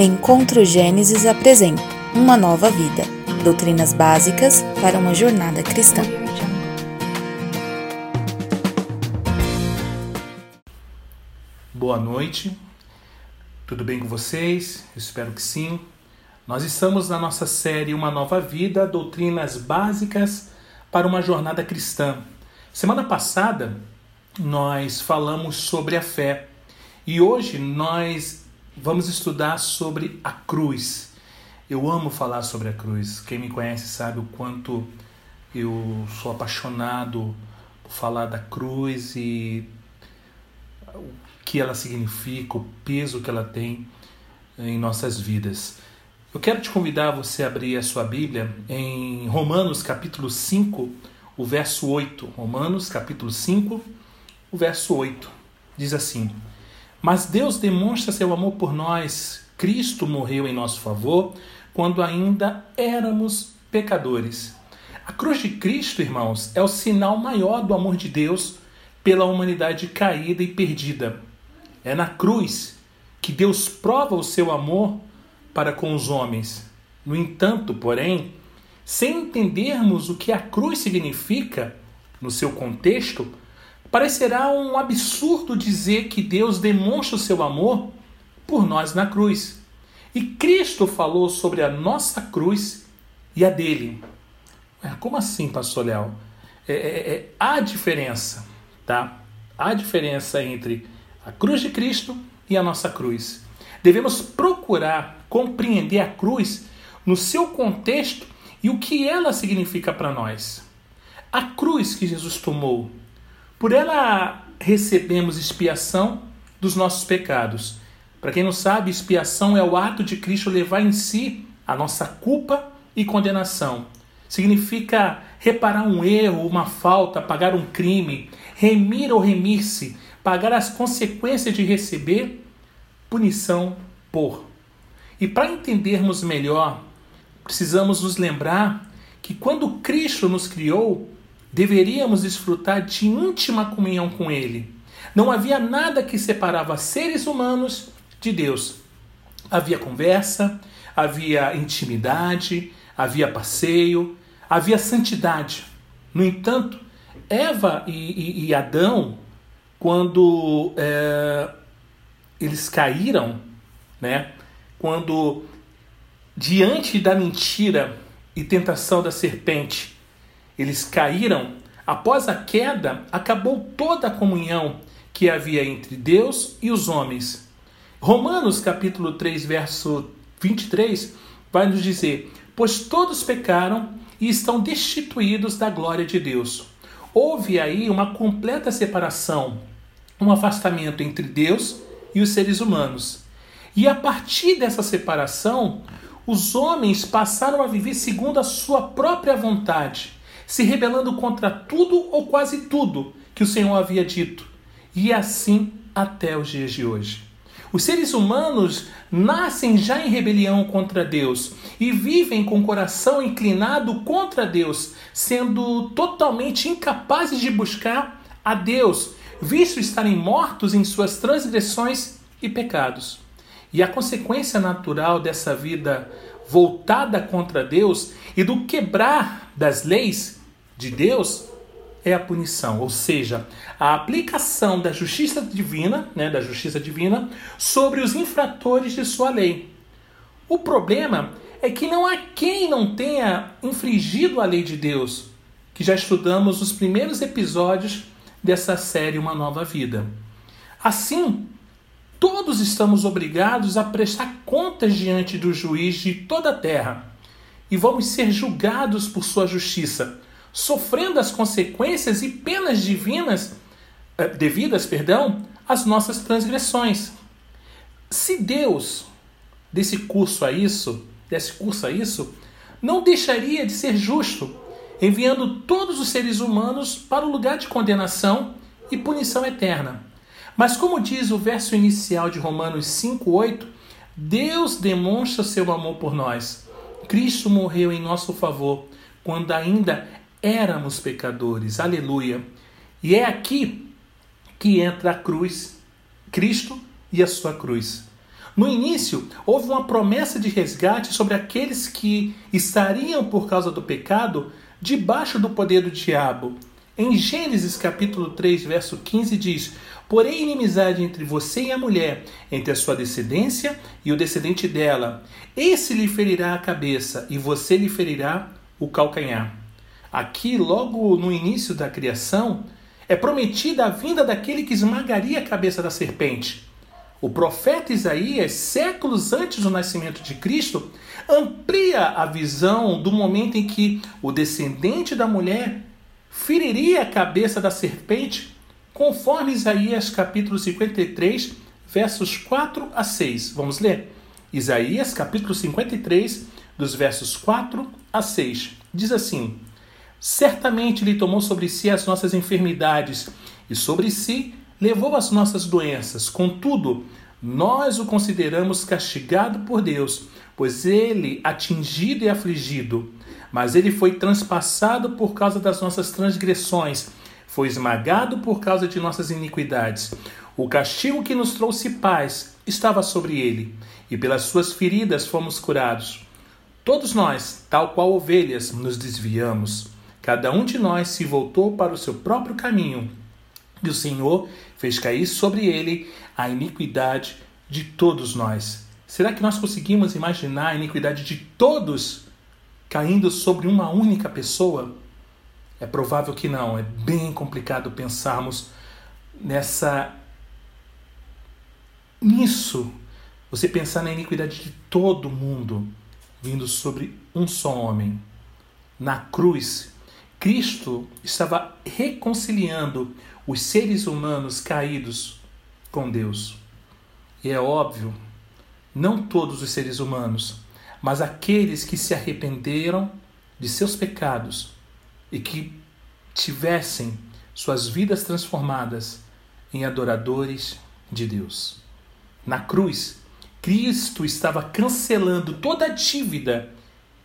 Encontro Gênesis apresenta Uma Nova Vida Doutrinas Básicas para uma Jornada Cristã. Boa noite, tudo bem com vocês? Eu espero que sim. Nós estamos na nossa série Uma Nova Vida Doutrinas Básicas para uma Jornada Cristã. Semana passada nós falamos sobre a fé e hoje nós vamos estudar sobre a cruz. Eu amo falar sobre a cruz. Quem me conhece sabe o quanto eu sou apaixonado por falar da cruz e o que ela significa, o peso que ela tem em nossas vidas. Eu quero te convidar a você abrir a sua Bíblia em Romanos capítulo 5, o verso 8. Romanos capítulo 5, o verso 8. Diz assim: mas Deus demonstra seu amor por nós. Cristo morreu em nosso favor quando ainda éramos pecadores. A cruz de Cristo, irmãos, é o sinal maior do amor de Deus pela humanidade caída e perdida. É na cruz que Deus prova o seu amor para com os homens. No entanto, porém, sem entendermos o que a cruz significa no seu contexto, Parecerá um absurdo dizer que Deus demonstra o seu amor por nós na cruz. E Cristo falou sobre a nossa cruz e a dele. Como assim, pastor Léo? É, é, é, há diferença, tá? Há diferença entre a cruz de Cristo e a nossa cruz. Devemos procurar compreender a cruz no seu contexto e o que ela significa para nós. A cruz que Jesus tomou por ela recebemos expiação dos nossos pecados. Para quem não sabe, expiação é o ato de Cristo levar em si a nossa culpa e condenação. Significa reparar um erro, uma falta, pagar um crime, remir ou remir-se, pagar as consequências de receber punição por. E para entendermos melhor, precisamos nos lembrar que quando Cristo nos criou, deveríamos desfrutar de íntima comunhão com Ele. Não havia nada que separava seres humanos de Deus. Havia conversa, havia intimidade, havia passeio, havia santidade. No entanto, Eva e, e, e Adão, quando é, eles caíram, né, quando diante da mentira e tentação da serpente, eles caíram, após a queda, acabou toda a comunhão que havia entre Deus e os homens. Romanos capítulo 3, verso 23 vai nos dizer: "Pois todos pecaram e estão destituídos da glória de Deus". Houve aí uma completa separação, um afastamento entre Deus e os seres humanos. E a partir dessa separação, os homens passaram a viver segundo a sua própria vontade, se rebelando contra tudo ou quase tudo que o Senhor havia dito, e assim até os dias de hoje. Os seres humanos nascem já em rebelião contra Deus e vivem com o coração inclinado contra Deus, sendo totalmente incapazes de buscar a Deus, visto estarem mortos em suas transgressões e pecados. E a consequência natural dessa vida voltada contra Deus e do quebrar das leis de Deus é a punição, ou seja, a aplicação da justiça divina, né, da justiça divina sobre os infratores de sua lei. O problema é que não há quem não tenha infringido a lei de Deus, que já estudamos nos primeiros episódios dessa série Uma Nova Vida. Assim, todos estamos obrigados a prestar contas diante do juiz de toda a terra e vamos ser julgados por sua justiça sofrendo as consequências e penas divinas eh, devidas, perdão, às nossas transgressões. Se Deus desse curso a isso, desse curso a isso, não deixaria de ser justo, enviando todos os seres humanos para o lugar de condenação e punição eterna. Mas como diz o verso inicial de Romanos 5:8, Deus demonstra seu amor por nós. Cristo morreu em nosso favor quando ainda éramos pecadores. Aleluia. E é aqui que entra a cruz, Cristo e a sua cruz. No início, houve uma promessa de resgate sobre aqueles que estariam, por causa do pecado, debaixo do poder do diabo. Em Gênesis capítulo 3, verso 15 diz: Porém, inimizade entre você e a mulher, entre a sua descendência e o descendente dela. Esse lhe ferirá a cabeça e você lhe ferirá o calcanhar. Aqui, logo no início da criação, é prometida a vinda daquele que esmagaria a cabeça da serpente. O profeta Isaías, séculos antes do nascimento de Cristo, amplia a visão do momento em que o descendente da mulher feriria a cabeça da serpente conforme Isaías capítulo 53, versos 4 a 6. Vamos ler? Isaías capítulo 53, dos versos 4 a 6. Diz assim: Certamente ele tomou sobre si as nossas enfermidades e sobre si levou as nossas doenças. Contudo, nós o consideramos castigado por Deus, pois ele atingido e afligido, mas ele foi transpassado por causa das nossas transgressões foi esmagado por causa de nossas iniquidades. O castigo que nos trouxe paz estava sobre ele, e pelas suas feridas fomos curados. Todos nós, tal qual ovelhas, nos desviamos. Cada um de nós se voltou para o seu próprio caminho, e o Senhor fez cair sobre ele a iniquidade de todos nós. Será que nós conseguimos imaginar a iniquidade de todos caindo sobre uma única pessoa? É provável que não, é bem complicado pensarmos nessa nisso. Você pensar na iniquidade de todo mundo vindo sobre um só homem. Na cruz, Cristo estava reconciliando os seres humanos caídos com Deus. E é óbvio, não todos os seres humanos, mas aqueles que se arrependeram de seus pecados e que tivessem suas vidas transformadas em adoradores de Deus. Na cruz, Cristo estava cancelando toda a dívida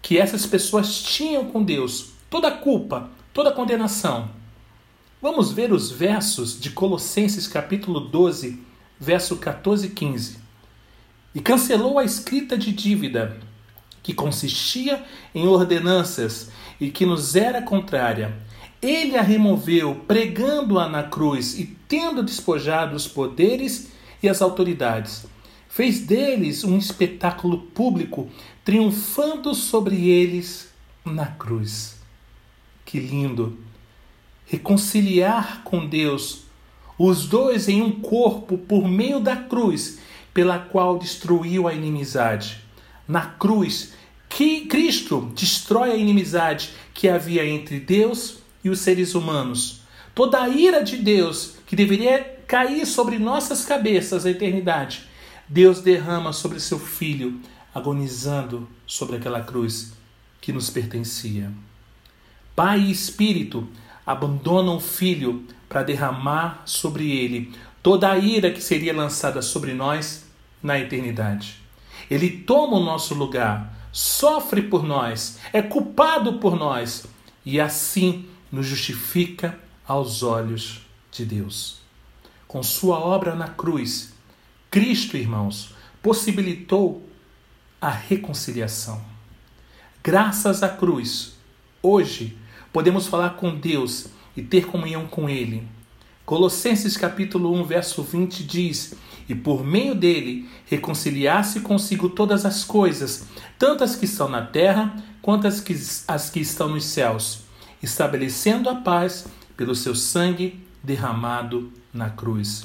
que essas pessoas tinham com Deus, toda culpa, toda condenação. Vamos ver os versos de Colossenses capítulo 12, verso 14 e 15. E cancelou a escrita de dívida, que consistia em ordenanças e que nos era contrária. Ele a removeu, pregando-a na cruz e tendo despojado os poderes e as autoridades. Fez deles um espetáculo público, triunfando sobre eles na cruz. Que lindo! Reconciliar com Deus, os dois em um corpo por meio da cruz, pela qual destruiu a inimizade. Na cruz, que Cristo destrói a inimizade que havia entre Deus e os seres humanos. Toda a ira de Deus que deveria cair sobre nossas cabeças a eternidade, Deus derrama sobre seu filho, agonizando sobre aquela cruz que nos pertencia. Pai e Espírito abandonam o filho para derramar sobre ele toda a ira que seria lançada sobre nós na eternidade. Ele toma o nosso lugar sofre por nós, é culpado por nós e assim nos justifica aos olhos de Deus. Com sua obra na cruz, Cristo, irmãos, possibilitou a reconciliação. Graças à cruz, hoje podemos falar com Deus e ter comunhão com Ele. Colossenses capítulo 1, verso 20 diz: E por meio dele reconciliasse consigo todas as coisas, tanto as que estão na terra quanto as que, as que estão nos céus, estabelecendo a paz pelo seu sangue derramado na cruz.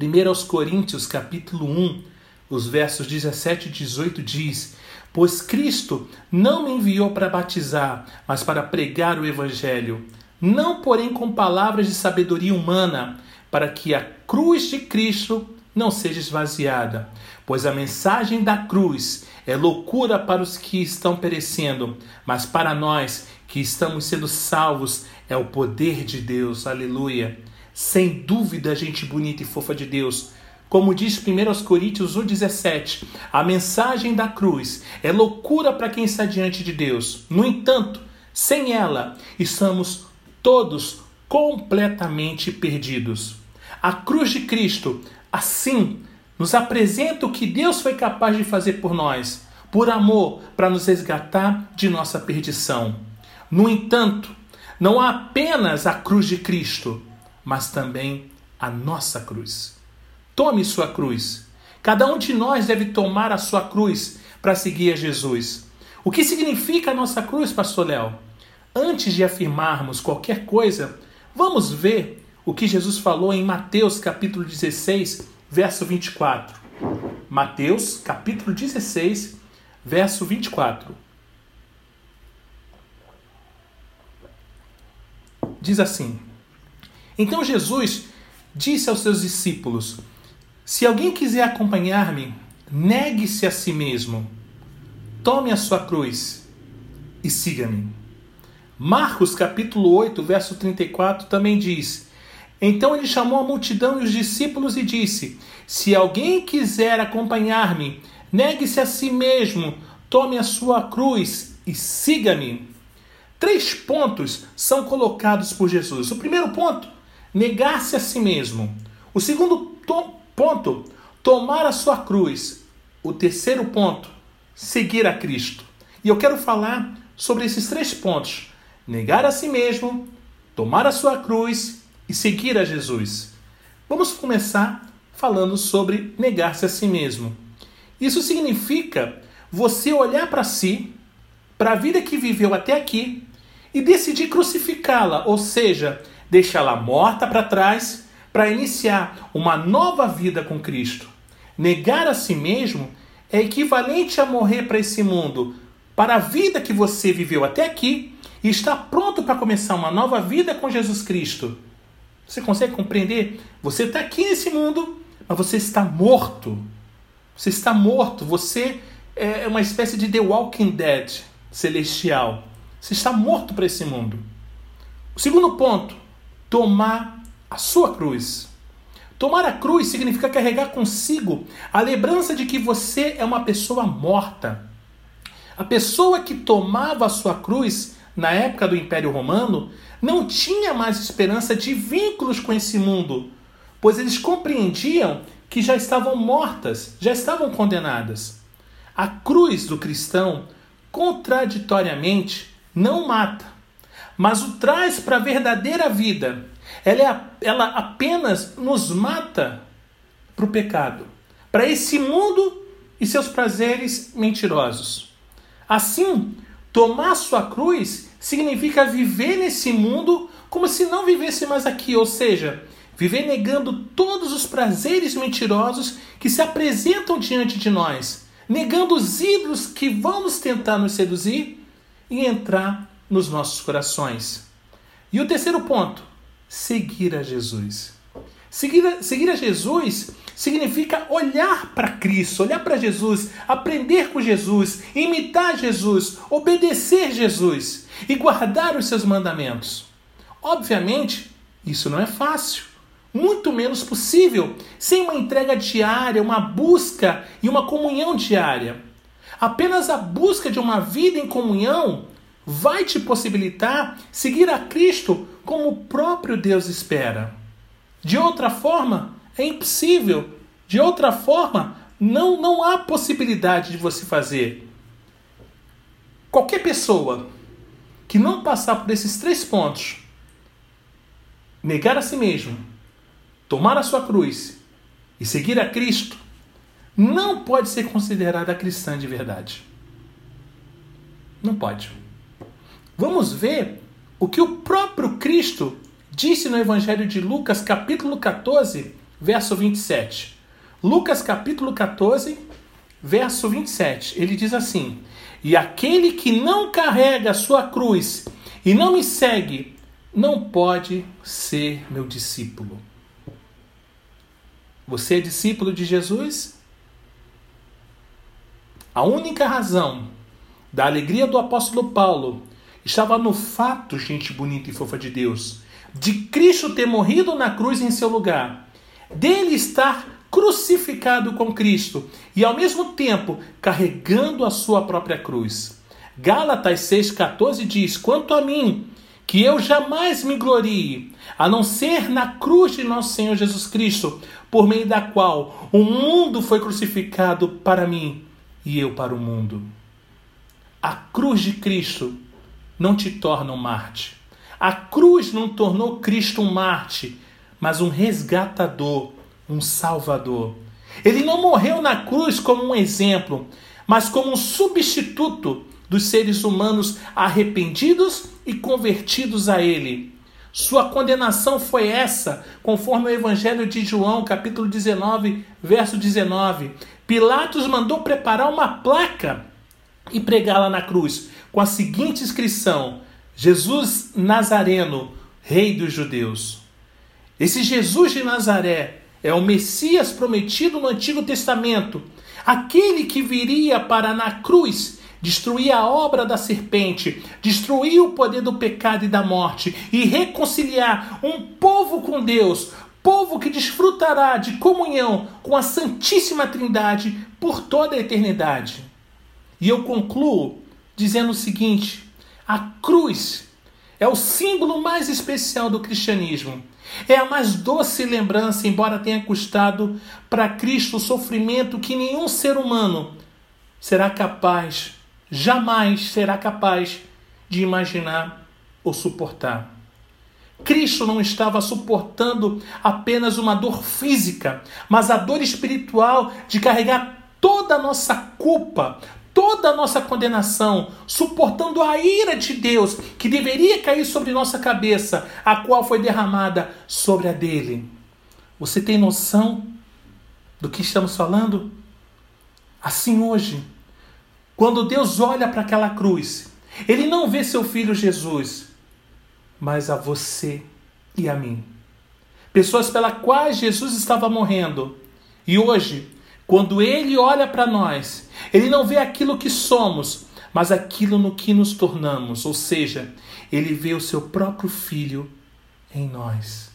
1 aos Coríntios capítulo 1, os versos 17 e 18 diz: Pois Cristo não me enviou para batizar, mas para pregar o evangelho não porém com palavras de sabedoria humana, para que a cruz de Cristo não seja esvaziada, pois a mensagem da cruz é loucura para os que estão perecendo, mas para nós que estamos sendo salvos é o poder de Deus. Aleluia. Sem dúvida, gente bonita e fofa de Deus. Como diz 1 Coríntios 1,17, a mensagem da cruz é loucura para quem está diante de Deus. No entanto, sem ela, estamos todos completamente perdidos. A cruz de Cristo, assim, nos apresenta o que Deus foi capaz de fazer por nós, por amor, para nos resgatar de nossa perdição. No entanto, não há apenas a cruz de Cristo, mas também a nossa cruz. Tome sua cruz. Cada um de nós deve tomar a sua cruz para seguir a Jesus. O que significa a nossa cruz, Pastor Léo? Antes de afirmarmos qualquer coisa, vamos ver o que Jesus falou em Mateus capítulo 16, verso 24. Mateus capítulo 16, verso 24. Diz assim: Então Jesus disse aos seus discípulos: Se alguém quiser acompanhar-me, negue-se a si mesmo, tome a sua cruz e siga-me. Marcos capítulo 8, verso 34 também diz: Então ele chamou a multidão e os discípulos e disse: Se alguém quiser acompanhar-me, negue-se a si mesmo, tome a sua cruz e siga-me. Três pontos são colocados por Jesus. O primeiro ponto, negar-se a si mesmo. O segundo ponto, tomar a sua cruz. O terceiro ponto, seguir a Cristo. E eu quero falar sobre esses três pontos: negar a si mesmo, tomar a sua cruz e seguir a Jesus. Vamos começar falando sobre negar-se a si mesmo. Isso significa você olhar para si, para a vida que viveu até aqui e decidir crucificá-la, ou seja, deixá-la morta para trás para iniciar uma nova vida com Cristo. Negar a si mesmo é equivalente a morrer para esse mundo, para a vida que você viveu até aqui e está pronto para começar uma nova vida com Jesus Cristo. Você consegue compreender? Você está aqui nesse mundo, mas você está morto. Você está morto. Você é uma espécie de The Walking Dead celestial. Você está morto para esse mundo. O segundo ponto, tomar a sua cruz. Tomar a cruz significa carregar consigo a lembrança de que você é uma pessoa morta. A pessoa que tomava a sua cruz na época do Império Romano não tinha mais esperança de vínculos com esse mundo, pois eles compreendiam que já estavam mortas, já estavam condenadas. A cruz do cristão, contraditoriamente, não mata, mas o traz para a verdadeira vida. Ela, é, ela apenas nos mata para o pecado, para esse mundo e seus prazeres mentirosos. Assim, tomar sua cruz significa viver nesse mundo como se não vivesse mais aqui, ou seja, viver negando todos os prazeres mentirosos que se apresentam diante de nós, negando os ídolos que vão nos tentar nos seduzir e entrar nos nossos corações. E o terceiro ponto, seguir a Jesus. Seguir a, seguir a Jesus significa olhar para Cristo, olhar para Jesus, aprender com Jesus, imitar Jesus, obedecer Jesus e guardar os seus mandamentos. Obviamente, isso não é fácil, muito menos possível sem uma entrega diária, uma busca e uma comunhão diária. Apenas a busca de uma vida em comunhão vai te possibilitar seguir a Cristo como o próprio Deus espera. De outra forma, é impossível. De outra forma, não, não há possibilidade de você fazer. Qualquer pessoa que não passar por esses três pontos, negar a si mesmo, tomar a sua cruz e seguir a Cristo, não pode ser considerada cristã de verdade. Não pode. Vamos ver o que o próprio Cristo disse no Evangelho de Lucas, capítulo 14, verso 27. Lucas, capítulo 14, verso 27. Ele diz assim: E aquele que não carrega a sua cruz e não me segue, não pode ser meu discípulo. Você é discípulo de Jesus? A única razão da alegria do apóstolo Paulo estava no fato, gente bonita e fofa de Deus, de Cristo ter morrido na cruz em seu lugar, dele estar crucificado com Cristo e ao mesmo tempo carregando a sua própria cruz. Gálatas 6,14 diz: Quanto a mim, que eu jamais me glorie, a não ser na cruz de nosso Senhor Jesus Cristo, por meio da qual o mundo foi crucificado para mim e eu para o mundo. A cruz de Cristo não te torna um Marte. A cruz não tornou Cristo um Marte, mas um resgatador, um salvador. Ele não morreu na cruz como um exemplo, mas como um substituto dos seres humanos arrependidos e convertidos a ele. Sua condenação foi essa, conforme o Evangelho de João, capítulo 19, verso 19. Pilatos mandou preparar uma placa e pregá-la na cruz, com a seguinte inscrição: Jesus Nazareno, Rei dos Judeus. Esse Jesus de Nazaré é o Messias prometido no Antigo Testamento, aquele que viria para na cruz destruir a obra da serpente, destruir o poder do pecado e da morte e reconciliar um povo com Deus, povo que desfrutará de comunhão com a Santíssima Trindade por toda a eternidade. E eu concluo dizendo o seguinte: a cruz é o símbolo mais especial do cristianismo. É a mais doce lembrança, embora tenha custado para Cristo o sofrimento que nenhum ser humano será capaz jamais será capaz de imaginar ou suportar. Cristo não estava suportando apenas uma dor física, mas a dor espiritual de carregar toda a nossa culpa, toda a nossa condenação, suportando a ira de Deus que deveria cair sobre nossa cabeça, a qual foi derramada sobre a dele. Você tem noção do que estamos falando? Assim hoje, quando Deus olha para aquela cruz, ele não vê seu filho Jesus, mas a você e a mim. Pessoas pelas quais Jesus estava morrendo. E hoje, quando ele olha para nós, ele não vê aquilo que somos, mas aquilo no que nos tornamos, ou seja, ele vê o seu próprio filho em nós.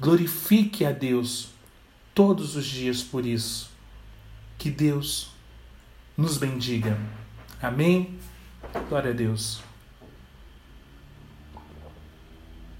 Glorifique a Deus todos os dias por isso. Que Deus nos bendiga. Amém? Glória a Deus.